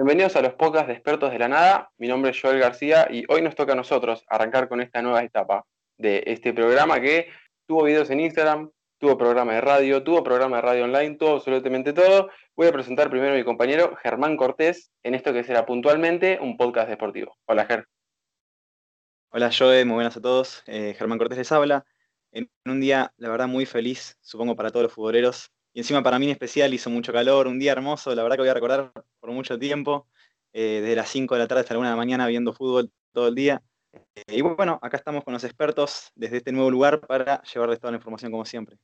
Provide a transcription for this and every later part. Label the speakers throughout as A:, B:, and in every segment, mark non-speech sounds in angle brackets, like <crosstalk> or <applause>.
A: Bienvenidos a los podcasts de expertos de la nada. Mi nombre es Joel García y hoy nos toca a nosotros arrancar con esta nueva etapa de este programa que tuvo videos en Instagram, tuvo programa de radio, tuvo programa de radio online, tuvo absolutamente todo. Voy a presentar primero a mi compañero Germán Cortés en esto que será puntualmente un podcast deportivo. Hola, Ger.
B: Hola, Joel, muy buenas a todos. Eh, Germán Cortés les habla. En un día, la verdad, muy feliz, supongo para todos los futboleros. Y encima para mí especial hizo mucho calor, un día hermoso, la verdad que voy a recordar por mucho tiempo, eh, desde las 5 de la tarde hasta la 1 de la mañana viendo fútbol todo el día. Eh, y bueno, acá estamos con los expertos desde este nuevo lugar para llevarles toda la información como siempre.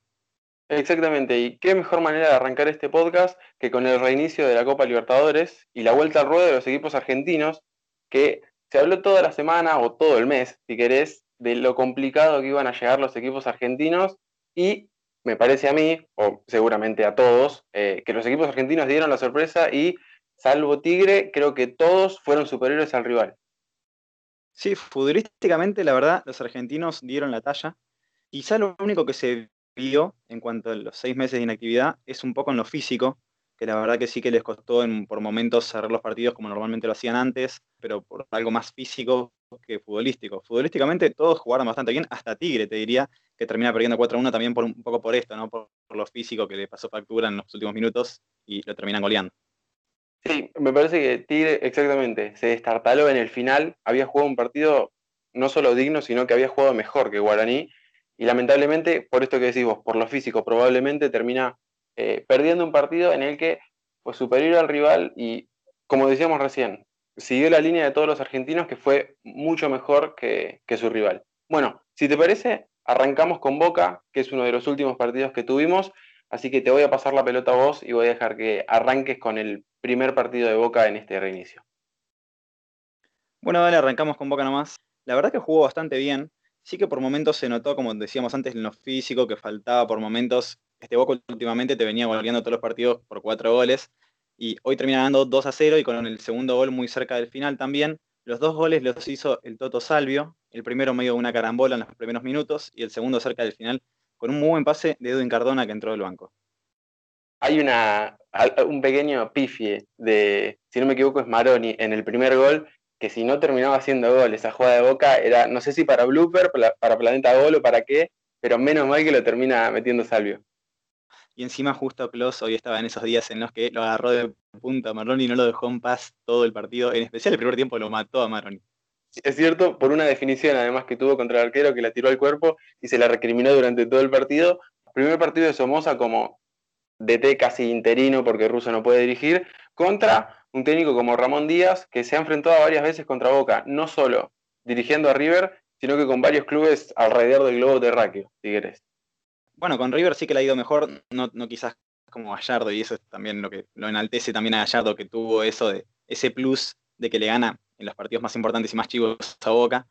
A: Exactamente, y qué mejor manera de arrancar este podcast que con el reinicio de la Copa Libertadores y la vuelta al ruedo de los equipos argentinos, que se habló toda la semana o todo el mes, si querés, de lo complicado que iban a llegar los equipos argentinos y me parece a mí, o seguramente a todos, eh, que los equipos argentinos dieron la sorpresa y, salvo Tigre, creo que todos fueron superiores al rival.
B: Sí, futbolísticamente, la verdad, los argentinos dieron la talla. Quizá lo único que se vio en cuanto a los seis meses de inactividad es un poco en lo físico, que la verdad que sí que les costó en, por momentos cerrar los partidos como normalmente lo hacían antes, pero por algo más físico que futbolístico. Futbolísticamente todos jugaron bastante bien, hasta Tigre te diría, que termina perdiendo 4-1 también por un poco por esto, ¿no? Por, por, lo físico que le pasó factura en los últimos minutos y lo terminan goleando.
A: Sí, me parece que Tigre exactamente se destartaló en el final, había jugado un partido no solo digno, sino que había jugado mejor que Guaraní. Y lamentablemente, por esto que decís vos, por lo físico, probablemente termina eh, perdiendo un partido en el que fue superior al rival y, como decíamos recién, siguió la línea de todos los argentinos que fue mucho mejor que, que su rival. Bueno, si te parece, arrancamos con Boca, que es uno de los últimos partidos que tuvimos, así que te voy a pasar la pelota a vos y voy a dejar que arranques con el primer partido de Boca en este reinicio.
B: Bueno, dale, arrancamos con Boca nomás. La verdad que jugó bastante bien. Sí que por momentos se notó, como decíamos antes, en lo físico, que faltaba por momentos. Este Boca últimamente te venía goleando todos los partidos por cuatro goles. Y hoy termina ganando 2 a 0 y con el segundo gol muy cerca del final también. Los dos goles los hizo el Toto Salvio. El primero medio de una carambola en los primeros minutos y el segundo cerca del final con un muy buen pase de Edwin Cardona que entró del banco.
A: Hay una, un pequeño pifie de, si no me equivoco, es Maroni en el primer gol, que si no terminaba haciendo gol, esa jugada de boca era, no sé si para blooper, para Planeta Gol o para qué, pero menos mal que lo termina metiendo Salvio.
B: Y encima justo Klaus hoy estaba en esos días en los que lo agarró de punta a Maroni y no lo dejó en paz todo el partido. En especial el primer tiempo lo mató a Maroni.
A: Es cierto, por una definición además que tuvo contra el arquero que la tiró al cuerpo y se la recriminó durante todo el partido. Primer partido de Somoza como DT casi interino porque Russo no puede dirigir, contra un técnico como Ramón Díaz que se ha enfrentado varias veces contra Boca, no solo dirigiendo a River, sino que con varios clubes alrededor del globo terráqueo, si querés.
B: Bueno, con River sí que le ha ido mejor, no, no quizás como Gallardo, y eso es también lo que lo enaltece también a Gallardo, que tuvo eso de ese plus de que le gana en los partidos más importantes y más chivos a Boca.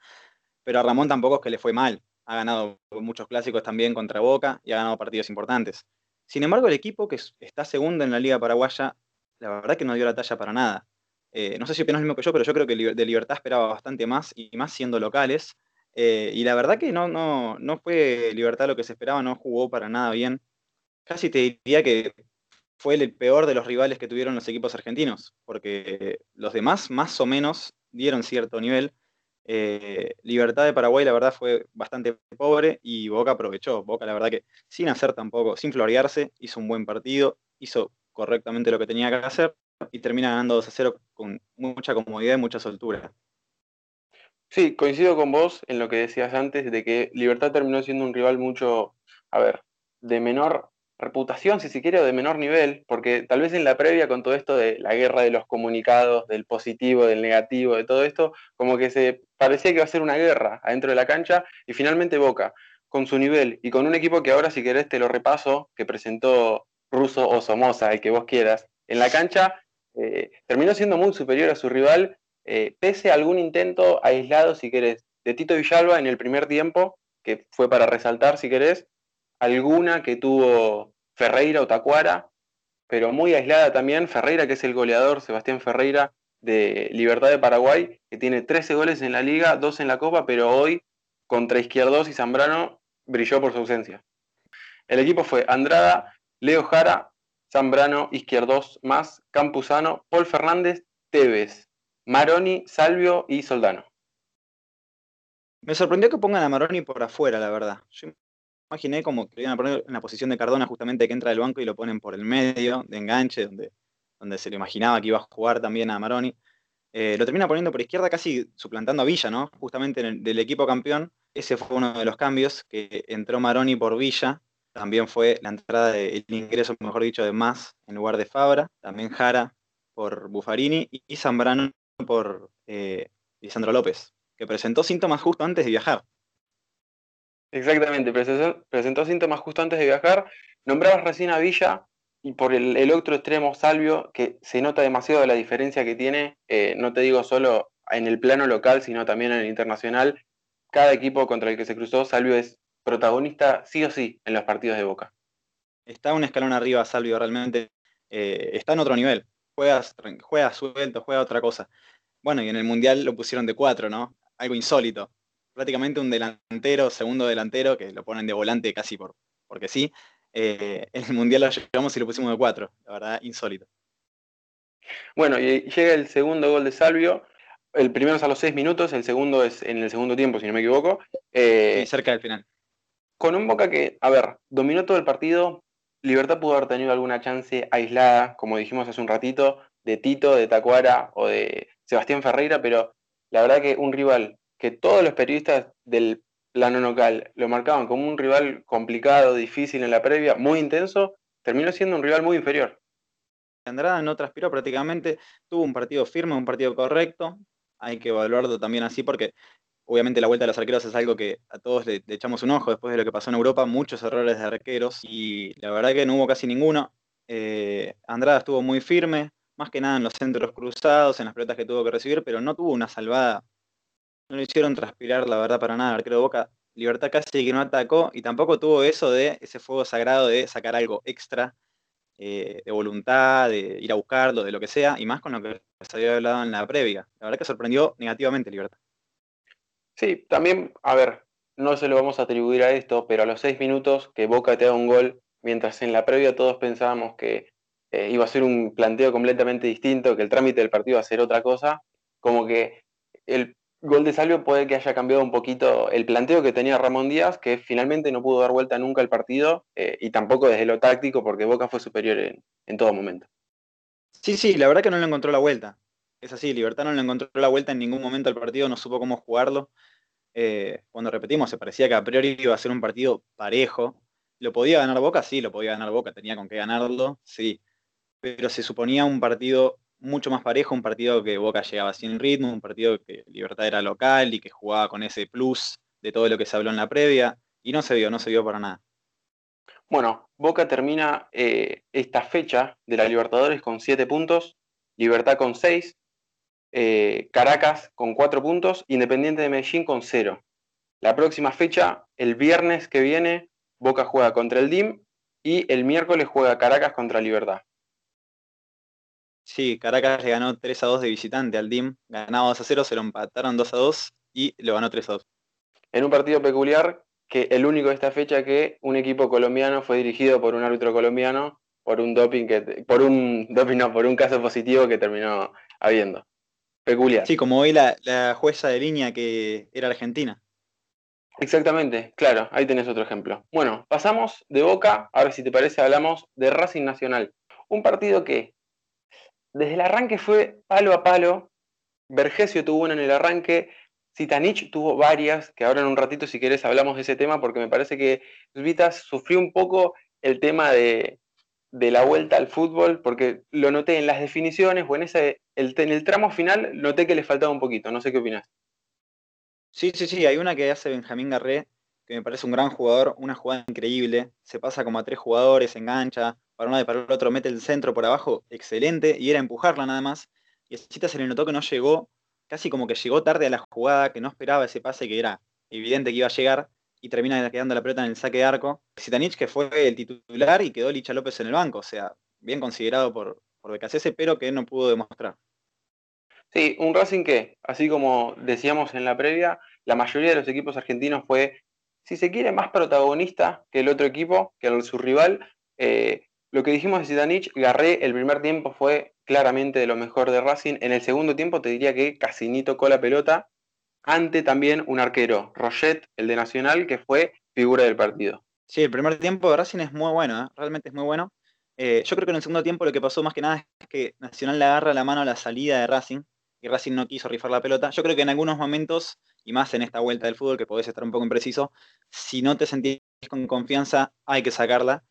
B: Pero a Ramón tampoco es que le fue mal. Ha ganado muchos clásicos también contra Boca y ha ganado partidos importantes. Sin embargo, el equipo que está segundo en la Liga Paraguaya, la verdad que no dio la talla para nada. Eh, no sé si opinas lo mismo que yo, pero yo creo que de Libertad esperaba bastante más y más siendo locales. Eh, y la verdad que no, no, no fue Libertad lo que se esperaba, no jugó para nada bien. Casi te diría que fue el peor de los rivales que tuvieron los equipos argentinos, porque los demás más o menos dieron cierto nivel. Eh, Libertad de Paraguay, la verdad, fue bastante pobre y Boca aprovechó. Boca, la verdad que sin hacer tampoco, sin florearse, hizo un buen partido, hizo correctamente lo que tenía que hacer y termina ganando 2 a 0 con mucha comodidad y mucha soltura.
A: Sí, coincido con vos en lo que decías antes de que Libertad terminó siendo un rival mucho, a ver, de menor reputación, si se quiere, de menor nivel, porque tal vez en la previa con todo esto de la guerra de los comunicados, del positivo, del negativo, de todo esto, como que se parecía que iba a ser una guerra adentro de la cancha y finalmente Boca, con su nivel y con un equipo que ahora si querés te lo repaso, que presentó Russo o Somoza, el que vos quieras, en la cancha, eh, terminó siendo muy superior a su rival eh, pese a algún intento aislado, si querés, de Tito Villalba en el primer tiempo, que fue para resaltar, si querés, alguna que tuvo Ferreira o Tacuara, pero muy aislada también Ferreira, que es el goleador, Sebastián Ferreira, de Libertad de Paraguay, que tiene 13 goles en la liga, 2 en la Copa, pero hoy contra Izquierdos y Zambrano brilló por su ausencia. El equipo fue Andrada, Leo Jara, Zambrano, Izquierdos más, Campuzano, Paul Fernández, Tevez, Maroni, Salvio y Soldano.
B: Me sorprendió que pongan a Maroni por afuera, la verdad. Imaginé como que iban a poner en la posición de Cardona justamente que entra del banco y lo ponen por el medio, de enganche, donde, donde se le imaginaba que iba a jugar también a Maroni. Eh, lo termina poniendo por izquierda casi suplantando a Villa, ¿no? Justamente del equipo campeón. Ese fue uno de los cambios, que entró Maroni por Villa. También fue la entrada, de, el ingreso, mejor dicho, de Más en lugar de Fabra. También Jara por Buffarini y Zambrano por eh, Lisandro López, que presentó síntomas justo antes de viajar.
A: Exactamente, presentó, síntomas justo antes de viajar. Nombrabas recién a Villa y por el, otro extremo, Salvio, que se nota demasiado la diferencia que tiene, eh, no te digo solo en el plano local, sino también en el internacional. Cada equipo contra el que se cruzó, Salvio es protagonista sí o sí en los partidos de Boca.
B: Está un escalón arriba, Salvio, realmente. Eh, está en otro nivel juega, juega suelto, juega otra cosa. Bueno, y en el Mundial lo pusieron de cuatro, ¿no? Algo insólito. Prácticamente un delantero, segundo delantero, que lo ponen de volante casi por, porque sí. Eh, en el Mundial lo llevamos y lo pusimos de cuatro. La verdad, insólito.
A: Bueno, y llega el segundo gol de Salvio. El primero es a los seis minutos, el segundo es en el segundo tiempo, si no me equivoco.
B: Eh, cerca del final.
A: Con un Boca que, a ver, dominó todo el partido, Libertad pudo haber tenido alguna chance aislada, como dijimos hace un ratito, de Tito, de Tacuara o de Sebastián Ferreira, pero la verdad que un rival que todos los periodistas del plano local lo marcaban como un rival complicado, difícil en la previa, muy intenso, terminó siendo un rival muy inferior.
B: Andrada no transpiró prácticamente, tuvo un partido firme, un partido correcto, hay que evaluarlo también así porque Obviamente la vuelta de los arqueros es algo que a todos le, echamos un ojo después de lo que pasó en Europa, muchos errores de arqueros y la verdad que no hubo casi ninguno. Eh, Andrada estuvo muy firme, más que nada en los centros cruzados, en las pelotas que tuvo que recibir, pero no tuvo una salvada. No le hicieron transpirar, la verdad, para nada. El arquero Boca, Libertad casi que no atacó y tampoco tuvo eso de ese fuego sagrado de sacar algo extra eh, de voluntad, de ir a buscarlo, de lo que sea, y más con lo que se había hablado en la previa. La verdad que sorprendió negativamente Libertad.
A: Sí, también, a ver, no se lo vamos a atribuir a esto, pero a los seis minutos que Boca te da un gol, mientras en la previa todos pensábamos que eh, iba a ser un planteo completamente distinto, que el trámite del partido iba a ser otra cosa, como que el gol de Salvio puede que haya cambiado un poquito el planteo que tenía Ramón Díaz, que finalmente no pudo dar vuelta nunca al partido, eh, y tampoco desde lo táctico, porque Boca fue superior en, todo momento.
B: Sí, sí, la verdad que no le encontró la vuelta es así, Libertad no le encontró la vuelta en ningún momento al partido, no supo cómo jugarlo. Eh, cuando repetimos, se parecía que a priori iba a ser un partido parejo. ¿Lo podía ganar Boca? Sí, lo podía ganar Boca, tenía con qué ganarlo, sí. Pero se suponía un partido mucho más parejo, un partido que Boca llegaba sin ritmo, un partido que Libertad era local y que jugaba con ese plus de todo lo que se habló en la previa, y no se vio, no se vio para nada.
A: Bueno, Boca termina eh, esta fecha de la Libertadores con siete puntos, Libertad con seis, eh, Caracas con 4 puntos, Independiente de Medellín con 0. La próxima fecha, el viernes que viene, Boca juega contra el DIM y el miércoles juega Caracas contra Libertad.
B: Sí, Caracas le ganó 3 a 2 de visitante al DIM, ganaba 2 a 0, se lo empataron 2 a 2 y lo ganó 3 a 2.
A: En un partido peculiar, que el único de esta fecha que un equipo colombiano fue dirigido por un árbitro colombiano por un doping que por un doping no, por un caso positivo que terminó habiendo peculiar.
B: Sí, como hoy la, jueza de línea que era argentina.
A: Exactamente, claro, ahí tenés otro ejemplo. Bueno, pasamos de Boca, ahora si te parece hablamos de Racing Nacional. Un partido que desde el arranque fue palo a palo, Vergesio tuvo una en el arranque, Zitanich tuvo varias, que ahora en un ratito si querés hablamos de ese tema, porque me parece que Vitas sufrió un poco el tema de, de la vuelta al fútbol, porque lo noté en las definiciones o en, ese, el, en el tramo final, noté que le faltaba un poquito. No sé qué opinas.
B: Sí, sí, sí, hay una que hace Benjamín Garré, que me parece un gran jugador, una jugada increíble. Se pasa como a tres jugadores, engancha, para uno y para el otro, mete el centro por abajo, excelente, y era empujarla nada más. Y a Cita se le notó que no llegó, casi como que llegó tarde a la jugada, que no esperaba ese pase que era evidente que iba a llegar y termina quedando la pelota en el saque de arco. Sitanich, que fue el titular y quedó Licha López en el banco, o sea, bien considerado por, por BKCS, pero que no pudo demostrar.
A: Sí, un Racing que, así como decíamos en la previa, la mayoría de los equipos argentinos fue, si se quiere, más protagonista que el otro equipo, que su rival. Eh, lo que dijimos de Zitanich, Garré el primer tiempo fue claramente de lo mejor de Racing. En el segundo tiempo te diría que casi ni tocó la pelota. Ante también un arquero, Roget, el de Nacional, que fue figura del partido.
B: Sí, el primer tiempo de Racing es muy bueno, ¿eh? realmente es muy bueno. Eh, yo creo que en el segundo tiempo lo que pasó más que nada es que Nacional le agarra la mano a la salida de Racing y Racing no quiso rifar la pelota. Yo creo que en algunos momentos, y más en esta vuelta del fútbol, que podés estar un poco impreciso, si no te sentís con confianza, hay que sacarla.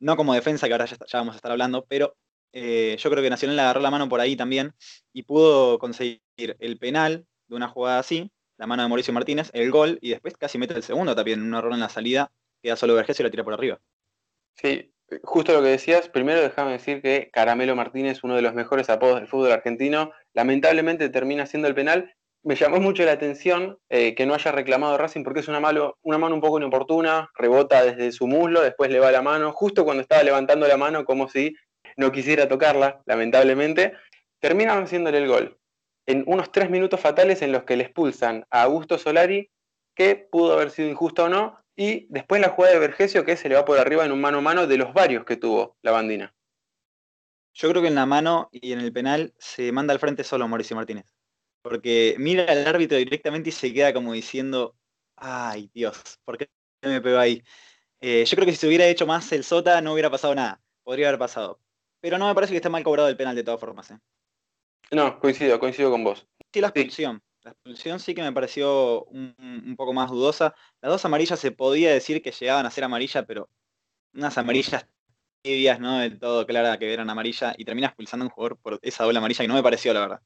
B: No como defensa, que ahora ya, vamos a estar hablando, pero eh, yo creo que Nacional le agarró la mano por ahí también y pudo conseguir el penal de una jugada así, la mano de Mauricio Martínez, el gol, y después casi mete el segundo también, un error en la salida, queda solo Vergés y lo tira por arriba.
A: Sí, justo lo que decías, primero déjame decir que Caramelo Martínez, uno de los mejores apodos del fútbol argentino, lamentablemente termina siendo el penal. Me llamó mucho la atención eh, que no haya reclamado Racing porque es una, mano un poco inoportuna, rebota desde su muslo, después le va la mano, justo cuando estaba levantando la mano como si no quisiera tocarla, lamentablemente, terminan haciéndole el gol. En unos tres minutos fatales en los que le expulsan a Augusto Solari, que pudo haber sido injusto o no, y después la jugada de Vergesio que se le va por arriba en un mano a mano de los varios que tuvo la bandina.
B: Yo creo que en la mano y en el penal se manda al frente solo Mauricio Martínez. Porque mira al árbitro directamente y se queda como diciendo, ay Dios, ¿por qué me pegó ahí? Eh, yo creo que si se hubiera hecho más el Sota no hubiera pasado nada. Podría haber pasado. Pero no me parece que esté mal cobrado el penal de todas formas. ¿eh?
A: No, coincido, coincido con vos.
B: Sí, la expulsión. La expulsión sí que me pareció un, poco más dudosa. Las dos amarillas se podía decir que llegaban a ser amarillas, pero unas amarillas tibias, ¿no? Del todo clara que eran amarilla y termina expulsando a un jugador por esa doble amarilla que no me pareció, la verdad.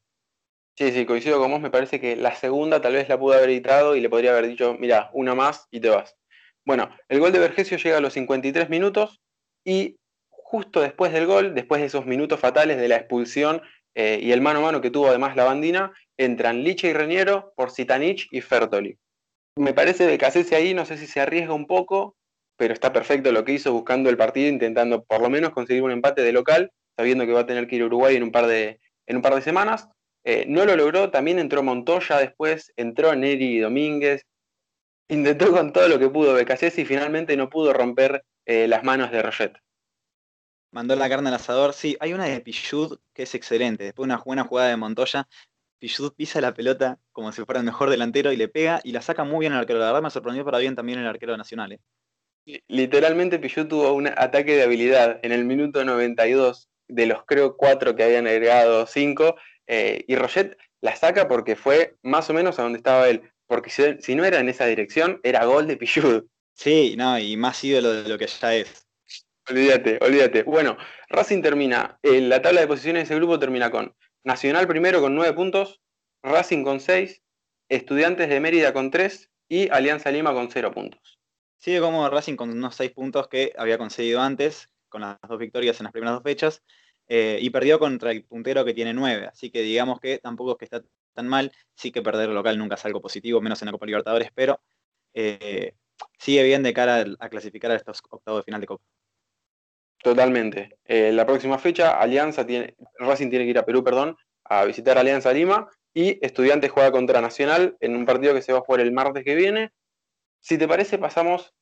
A: Sí, sí, coincido con vos. Me parece que la segunda tal vez la pudo haber editado y le podría haber dicho, mira, una más y te vas. Bueno, el gol de Vergesio llega a los 53 minutos y justo después del gol, después de esos minutos fatales de la expulsión eh, y el mano a mano que tuvo además la bandina, entran Liche y Reñero por Sitanich y Fertoli. Me parece de Casese ahí, no sé si se arriesga un poco, pero está perfecto lo que hizo buscando el partido, intentando por lo menos conseguir un empate de local, sabiendo que va a tener que ir a Uruguay en un par de, en un par de semanas. Eh, no lo logró, también entró Montoya después, entró Neri Domínguez, intentó con todo lo que pudo Becasese y finalmente no pudo romper eh, las manos de Roget.
B: Mandó la carne al asador, sí, hay una de Pichud que es excelente, después una buena jugada de Montoya, Pichud pisa la pelota como si fuera el mejor delantero y le pega y la saca muy bien el arquero. La verdad me sorprendió para bien también el arquero nacional.
A: ¿eh? Literalmente Pichud tuvo un ataque de habilidad en el minuto 92 de los creo cuatro que habían agregado cinco eh, y Roget la saca porque fue más o menos a donde estaba él. Porque si, no era en esa dirección, era gol de Pichud.
B: Sí, no, y más ídolo de lo que ya es.
A: Olvídate, olvídate. Bueno, Racing termina, eh, la tabla de posiciones de ese grupo termina con Nacional primero con 9 puntos, Racing con 6, Estudiantes de Mérida con 3 y Alianza Lima con 0 puntos.
B: Sigue como Racing con unos 6 puntos que había conseguido antes, con las dos victorias en las primeras dos fechas, eh, y perdió contra el puntero que tiene 9, así que digamos que tampoco es que está tan mal, sí que perder local nunca es algo positivo, menos en la Copa Libertadores, pero eh, sigue bien de cara a clasificar a estos octavos de final de Copa.
A: Totalmente. Eh, la próxima fecha, Alianza tiene, Racing tiene que ir a Perú, perdón, a visitar Alianza Lima y Estudiantes juega contra Nacional en un partido que se va a jugar el martes que viene. Si te parece, pasamos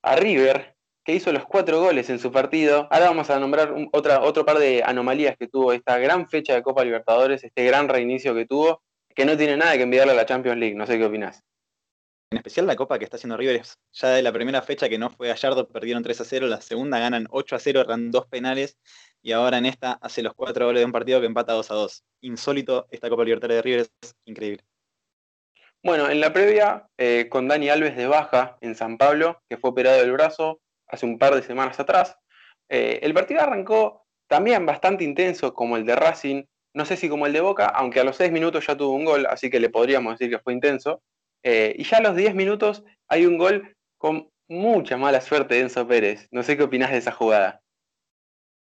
A: a River, que hizo los cuatro goles en su partido. Ahora vamos a nombrar otra, otro par de anomalías que tuvo esta gran fecha de Copa Libertadores, este gran reinicio que tuvo, que no tiene nada que enviarle a la Champions League. No sé qué opinás
B: en especial la copa que está haciendo River, ya de la primera fecha que no fue Gallardo, perdieron 3 a 0, la segunda ganan 8 a 0, eran dos penales, y ahora en esta hace los cuatro goles de un partido que empata 2 a 2. Insólito esta Copa Libertadores de River, es increíble.
A: Bueno, en la previa, eh, con Dani Alves de baja en San Pablo, que fue operado del brazo hace un par de semanas atrás, eh, el partido arrancó también bastante intenso como el de Racing, no sé si como el de Boca, aunque a los 6 minutos ya tuvo un gol, así que le podríamos decir que fue intenso. Eh, y ya a los 10 minutos hay un gol con mucha mala suerte de Enzo Pérez. No sé qué opinás de esa jugada.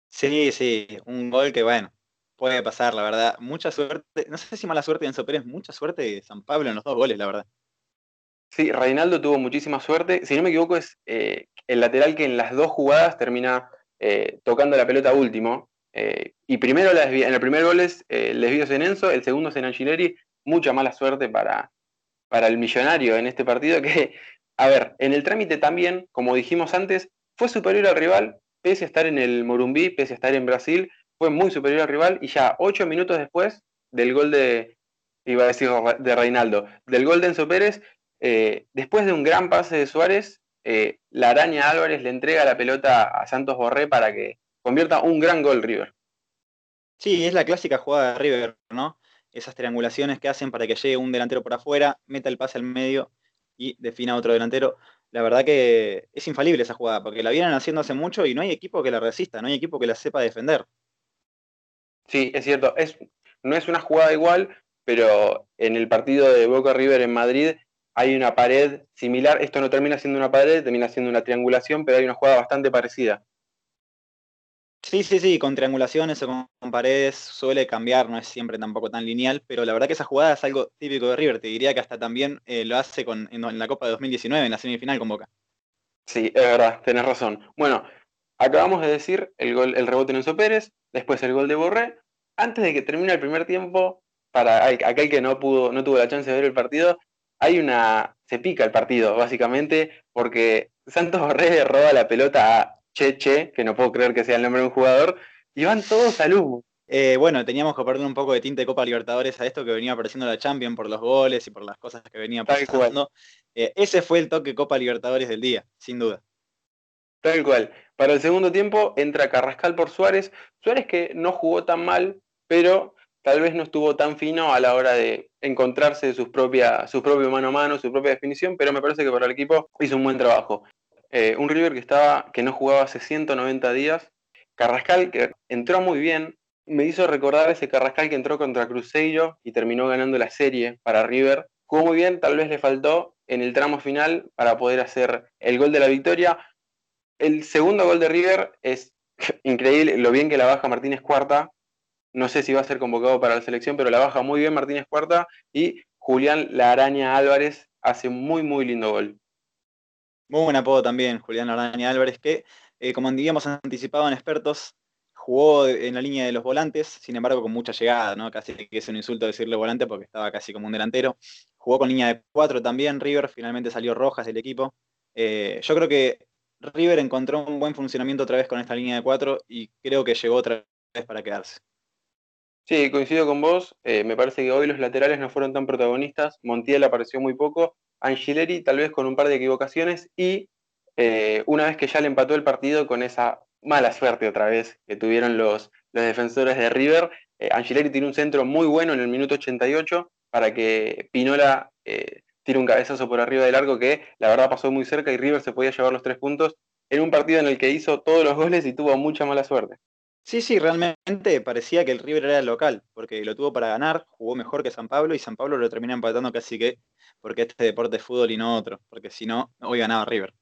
B: Sí, sí, un gol que bueno, puede pasar, la verdad. Mucha suerte, no sé si mala suerte de Enzo Pérez, mucha suerte de San Pablo en los dos goles, la verdad.
A: Sí, Reinaldo tuvo muchísima suerte. Si no me equivoco, es eh, el lateral que en las dos jugadas termina eh, tocando la pelota último. y primero en el primer gol es el desvío en Enzo, el segundo es en Angileri. Mucha mala suerte para, para el millonario en este partido que, a ver, en el trámite también, como dijimos antes, fue superior al rival, pese a estar en el Morumbí, pese a estar en Brasil, fue muy superior al rival y ya ocho minutos después del gol de, iba a decir de Reinaldo, del gol de Enzo Pérez, eh, después de un gran pase de Suárez, eh, la araña Álvarez le entrega la pelota a Santos Borré para que convierta un gran gol River.
B: Sí, es la clásica jugada de River, ¿no? Esas triangulaciones que hacen para que llegue un delantero por afuera, meta el pase al medio y defina otro delantero. La verdad que es infalible esa jugada, porque la vienen haciendo hace mucho y no hay equipo que la resista, no hay equipo que la sepa defender.
A: Sí, es cierto. Es, no es una jugada igual, pero en el partido de Boca River en Madrid hay una pared similar. Esto no termina siendo una pared, termina siendo una triangulación, pero hay una jugada bastante parecida.
B: Sí, sí, sí, con triangulaciones o con, paredes suele cambiar, no es siempre tampoco tan lineal, pero la verdad que esa jugada es algo típico de River, te diría que hasta también eh, lo hace con, en, la Copa de 2019, en la semifinal con Boca.
A: Sí, es verdad, tenés razón. Bueno, acabamos de decir el, gol, el rebote en Enzo Pérez, después el gol de Borré. Antes de que termine el primer tiempo, para aquel que no pudo, no tuvo la chance de ver el partido, hay una. se pica el partido, básicamente, porque Santos Borré <laughs> roba la pelota a Cheche, que no puedo creer que sea el nombre de un jugador, y van todos al humo.
B: Eh, bueno, teníamos que perder un poco de tinte de Copa Libertadores a esto que venía apareciendo la Champions por los goles y por las cosas que venía pasando. Eh, ese fue el toque Copa Libertadores del día, sin duda.
A: Tal cual. Para el segundo tiempo entra Carrascal por Suárez. Suárez que no jugó tan mal, pero tal vez no estuvo tan fino a la hora de encontrarse sus propia, su propio mano a mano, su propia definición, pero me parece que para el equipo hizo un buen trabajo. Eh, un River que, estaba, que no jugaba hace 190 días. Carrascal que entró muy bien, me hizo recordar ese Carrascal que entró contra Cruzeiro y terminó ganando la serie para River. Jugó muy bien, tal vez le faltó en el tramo final para poder hacer el gol de la victoria. El segundo gol de River es <laughs> increíble, lo bien que la baja Martínez Cuarta, no sé si va a ser convocado para la selección, pero la baja muy bien Martínez Cuarta y Julián La Araña Álvarez hace muy, muy lindo gol.
B: Muy buen apodo también, Julián La Araña Álvarez, que eh, como digamos anticipado en expertos, jugó en la línea de los volantes, sin embargo con mucha llegada, ¿no? Casi que es un insulto decirle volante porque estaba casi como un delantero. Jugó con línea de cuatro también, River, finalmente salió Rojas del equipo. Eh, yo creo que River encontró un buen funcionamiento otra vez con esta línea de cuatro y creo que llegó otra vez para quedarse.
A: Sí, coincido con vos. Eh, me parece que hoy los laterales no fueron tan protagonistas. Montiel apareció muy poco. Angileri tal vez con un par de equivocaciones. Y eh, una vez que ya le empató el partido con esa mala suerte otra vez que tuvieron los, los defensores de River, eh, Angileri tiene un centro muy bueno en el minuto 88 para que Pinola tire un cabezazo por arriba del arco que la verdad pasó muy cerca y River se podía llevar los tres puntos en un partido en el que hizo todos los goles y tuvo mucha mala suerte.
B: Sí, sí, realmente parecía que el River era el local, porque lo tuvo para ganar, jugó mejor que San Pablo y San Pablo lo termina empatando casi que porque este deporte es fútbol y no otro, porque si no, hoy ganaba River.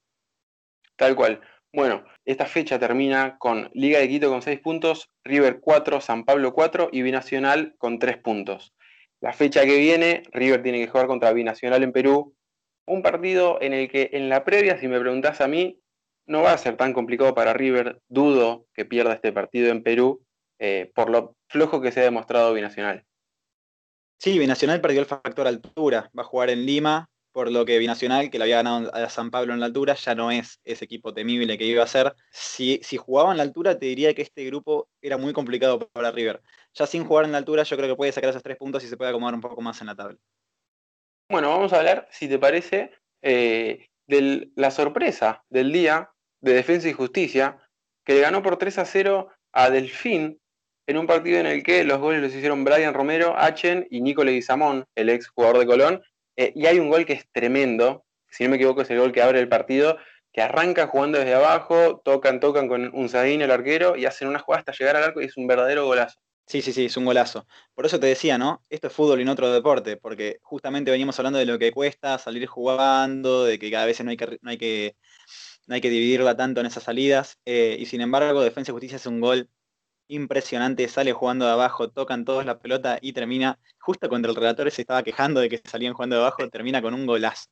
A: Tal cual. Bueno, esta fecha termina con Liga de Quito con 6 puntos, River 4, San Pablo 4 y Binacional con 3 puntos. La fecha que viene, River tiene que jugar contra Binacional en Perú, un partido en el que en la previa, si me preguntás a mí, no va a ser tan complicado para River. Dudo que pierda este partido en Perú eh, por lo flojo que se ha demostrado Binacional.
B: Sí, Binacional perdió el factor altura. Va a jugar en Lima, por lo que Binacional, que le había ganado a San Pablo en la altura, ya no es ese equipo temible que iba a ser. Si, si jugaba en la altura, te diría que este grupo era muy complicado para River. Ya sin jugar en la altura, yo creo que puede sacar esos tres puntos y se puede acomodar un poco más en la tabla.
A: Bueno, vamos a hablar, si te parece, eh, de la sorpresa del día de Defensa y Justicia, que le ganó por 3 a 0 a Delfín en un partido en el que los goles los hicieron Brian Romero, Achen y Nico Leguizamón, el ex jugador de Colón. Eh, y hay un gol que es tremendo, si no me equivoco es el gol que abre el partido, que arranca jugando desde abajo, tocan, tocan con un Sadín el arquero y hacen una jugada hasta llegar al arco y es un verdadero golazo.
B: Sí, sí, sí, es un golazo. Por eso te decía, ¿no? Esto es fútbol y no otro deporte, porque justamente veníamos hablando de lo que cuesta salir jugando, de que cada vez no hay que, no hay que, no hay que dividirla tanto en esas salidas, eh, y sin embargo, Defensa y Justicia es un gol impresionante, sale jugando de abajo, tocan todos la pelota y termina, justo cuando el relator se estaba quejando de que salían jugando de abajo, termina con un golazo.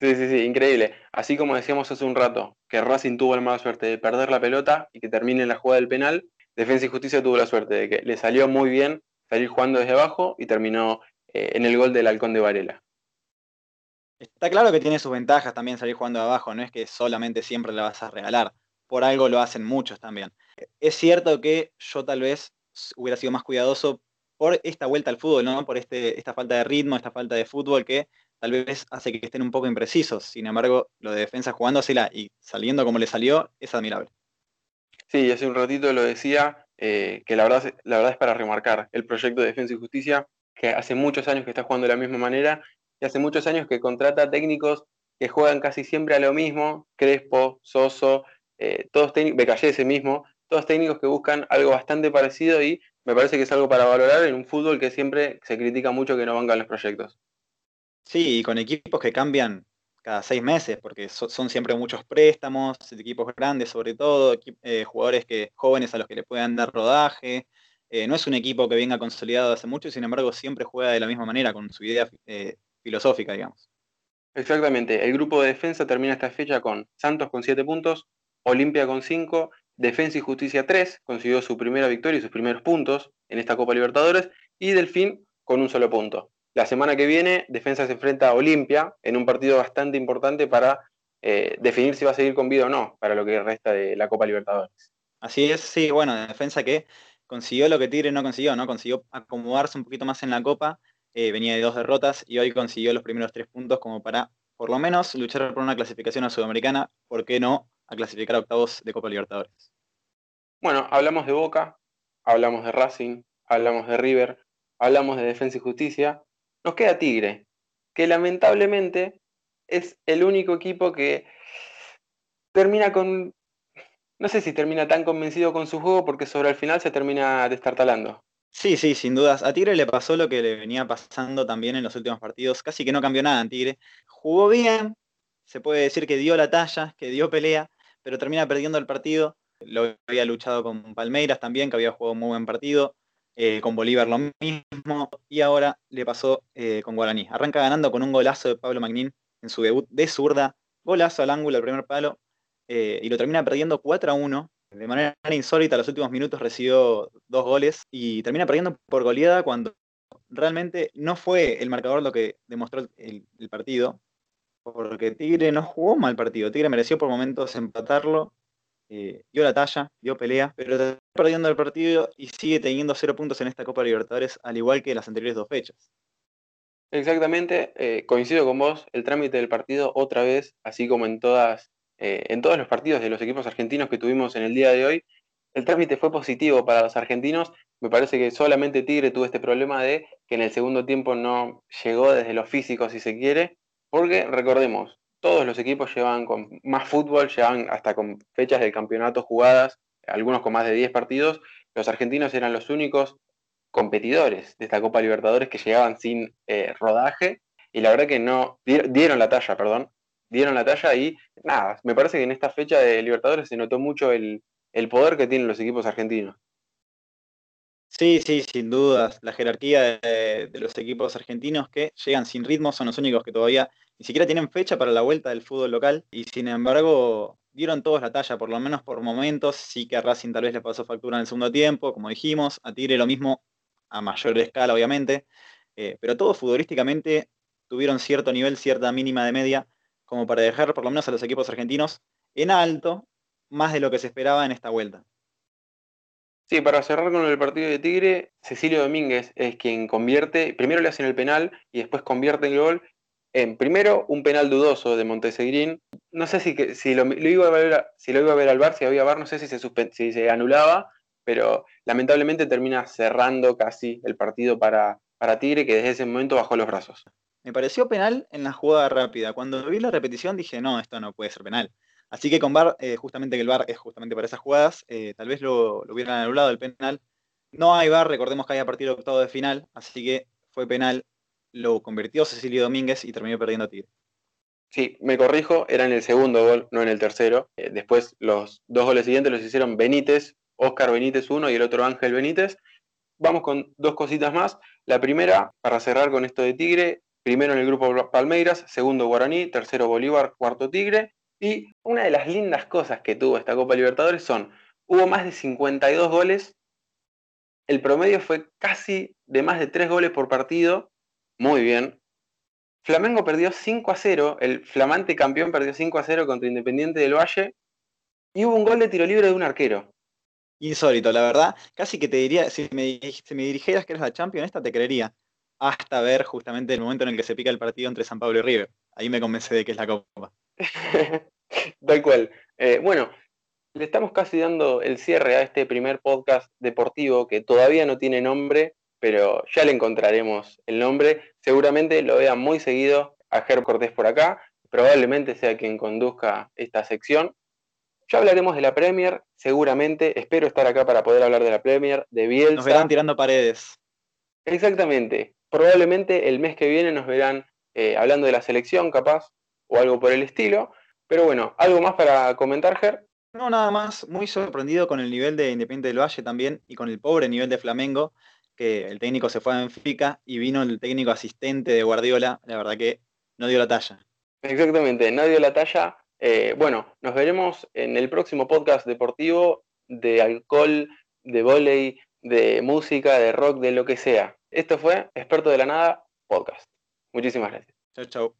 A: Sí, sí, sí, increíble. Así como decíamos hace un rato, que Racing tuvo la mala suerte de perder la pelota y que termine la jugada del penal, Defensa y Justicia tuvo la suerte de que le salió muy bien salir jugando desde abajo y terminó eh, en el gol del Halcón de Varela.
B: Está claro que tiene sus ventajas también salir jugando de abajo, no es que solamente siempre la vas a regalar. por algo lo hacen muchos también. Es cierto que yo tal vez hubiera sido más cuidadoso por esta vuelta al fútbol, ¿no? Por este, esta falta de ritmo, esta falta de fútbol que tal vez hace que estén un poco imprecisos. Sin embargo, lo de defensa jugándosela y saliendo como le salió es admirable.
A: Sí, hace un ratito lo decía, eh, que la verdad, la verdad es para remarcar el proyecto de Defensa y Justicia, que hace muchos años que está jugando de la misma manera y hace muchos años que contrata técnicos que juegan casi siempre a lo mismo, Crespo, Soso, eh, todos técnicos, Becallese mismo, todos técnicos que buscan algo bastante parecido y me parece que es algo para valorar en un fútbol que siempre se critica mucho que no vangan los proyectos.
B: Sí, y con equipos que cambian cada seis meses, porque son siempre muchos préstamos, equipos grandes sobre todo, eh, jugadores que, jóvenes a los que le puedan dar rodaje. Eh, no es un equipo que venga consolidado hace mucho, sin embargo siempre juega de la misma manera, con su idea filosófica, digamos.
A: Exactamente, el grupo de defensa termina esta fecha con Santos con 7 puntos, Olimpia con 5, Defensa y Justicia 3, consiguió su primera victoria y sus primeros puntos en esta Copa Libertadores, y Delfín con un solo punto. La semana que viene, Defensa se enfrenta a Olimpia en un partido bastante importante para eh, definir si va a seguir con vida o no para lo que resta de la Copa Libertadores.
B: Así es, sí, bueno, Defensa que consiguió lo que Tigre no consiguió, ¿no? Consiguió acomodarse un poquito más en la Copa, eh, venía de dos derrotas y hoy consiguió los primeros tres puntos como para, por lo menos, luchar por una clasificación a Sudamericana, ¿por qué no? a clasificar a octavos de Copa Libertadores.
A: Bueno, hablamos de Boca, hablamos de Racing, hablamos de River, hablamos de Defensa y Justicia. Nos queda Tigre, que lamentablemente es el único equipo que termina con. No sé si termina tan convencido con su juego porque sobre el final se termina destartalando.
B: Sí, sí, sin dudas. A Tigre le pasó lo que le venía pasando también en los últimos partidos. Casi que no cambió nada en Tigre. Jugó bien, se puede decir que dio la talla, que dio pelea, pero termina perdiendo el partido. Lo había luchado con Palmeiras también, que había jugado un muy buen partido. Eh, con Bolívar lo mismo. Y ahora le pasó eh, con Guaraní. Arranca ganando con un golazo de Pablo Magnín en su debut de zurda. Golazo al ángulo, al primer palo. Eh, y lo termina perdiendo 4 a 1. De manera insólita, los últimos minutos recibió dos goles y termina perdiendo por goleada cuando realmente no fue el marcador lo que demostró el partido, porque Tigre no jugó mal partido. Tigre mereció por momentos empatarlo, eh, dio la talla, dio pelea, pero está perdiendo el partido y sigue teniendo cero puntos en esta Copa Libertadores, al igual que en las anteriores dos fechas.
A: Exactamente, eh, coincido con vos, el trámite del partido otra vez, así como en todas, eh, en todos los partidos de los equipos argentinos que tuvimos en el día de hoy, el trámite fue positivo para los argentinos. Me parece que solamente Tigre tuvo este problema de que en el segundo tiempo no llegó desde lo físico, si se quiere, porque recordemos, todos los equipos llevan con más fútbol, llevan hasta con fechas del campeonato jugadas, algunos con más de 10 partidos. Los argentinos eran los únicos competidores de esta Copa Libertadores que llegaban sin eh, rodaje y la verdad que no dieron la talla, perdón, dieron la talla y nada, me parece que en esta fecha de Libertadores se notó mucho el, poder que tienen los equipos argentinos.
B: Sí, sí, sin dudas. La jerarquía de, los equipos argentinos que llegan sin ritmo son los únicos que todavía ni siquiera tienen fecha para la vuelta del fútbol local y sin embargo dieron todos la talla, por lo menos por momentos. Sí que a Racing tal vez le pasó factura en el segundo tiempo, como dijimos, a Tigre lo mismo a mayor escala, obviamente, eh, pero todos futbolísticamente tuvieron cierto nivel, cierta mínima de media, como para dejar por lo menos a los equipos argentinos en alto, más de lo que se esperaba en esta vuelta.
A: Sí, para cerrar con el partido de Tigre, Cecilio Domínguez es quien convierte, primero le hacen el penal y después convierte el gol en primero un penal dudoso de Montesegrín. No sé si, lo, iba a ver, si lo iba a ver al bar, si había bar, no sé si se, si se anulaba, pero lamentablemente termina cerrando casi el partido para, para Tigre, que desde ese momento bajó los brazos.
B: Me pareció penal en la jugada rápida. Cuando vi la repetición dije, no, esto no puede ser penal. Así que con VAR, eh, justamente que el VAR es justamente para esas jugadas, eh, tal vez lo, lo, hubieran anulado el penal. No hay VAR, recordemos que hay a partir de octavo de final, así que fue penal, lo convirtió Cecilio Domínguez y terminó perdiendo Tigre.
A: Sí, me corrijo, era en el segundo gol, no en el tercero. Eh, después los dos goles siguientes los hicieron Benítez, Oscar Benítez uno y el otro Ángel Benítez. Vamos con dos cositas más. La primera, para cerrar con esto de Tigre, primero en el grupo Palmeiras, segundo Guaraní, tercero Bolívar, cuarto Tigre. Y una de las lindas cosas que tuvo esta Copa Libertadores son, hubo más de 52 goles, el promedio fue casi de más de 3 goles por partido, muy bien. Flamengo perdió 5 a 0, el flamante campeón perdió 5 a 0 contra Independiente del Valle. Y hubo un gol de tiro libre de un arquero.
B: Insólito, la verdad. Casi que te diría, si me, me dirigieras que eres la Champions, esta te creería. Hasta ver justamente el momento en el que se pica el partido entre San Pablo y River. Ahí me convence de que es la Copa. <laughs>
A: Tal cual. Eh, bueno, le estamos casi dando el cierre a este primer podcast deportivo que todavía no tiene nombre, pero ya le encontraremos el nombre. Seguramente lo vean muy seguido a Ger Cortés por acá. Probablemente sea quien conduzca esta sección. Ya hablaremos de la Premier, seguramente. Espero estar acá para poder hablar de la Premier, de Bielsa.
B: Nos verán tirando paredes.
A: Exactamente. Probablemente el mes que viene nos verán eh, hablando de la selección, capaz, o algo por el estilo. Pero bueno, ¿algo más para comentar, Ger?
B: No, nada más. Muy sorprendido con el nivel de Independiente del Valle también y con el pobre nivel de Flamengo, que el técnico se fue a Benfica y vino el técnico asistente de Guardiola. La verdad que no dio la talla.
A: Exactamente, no dio la talla. Eh, bueno, nos veremos en el próximo podcast deportivo de alcohol, de volei, de música, de rock, de lo que sea. Esto fue Experto de la Nada Podcast. Muchísimas gracias.
B: Chao, chao.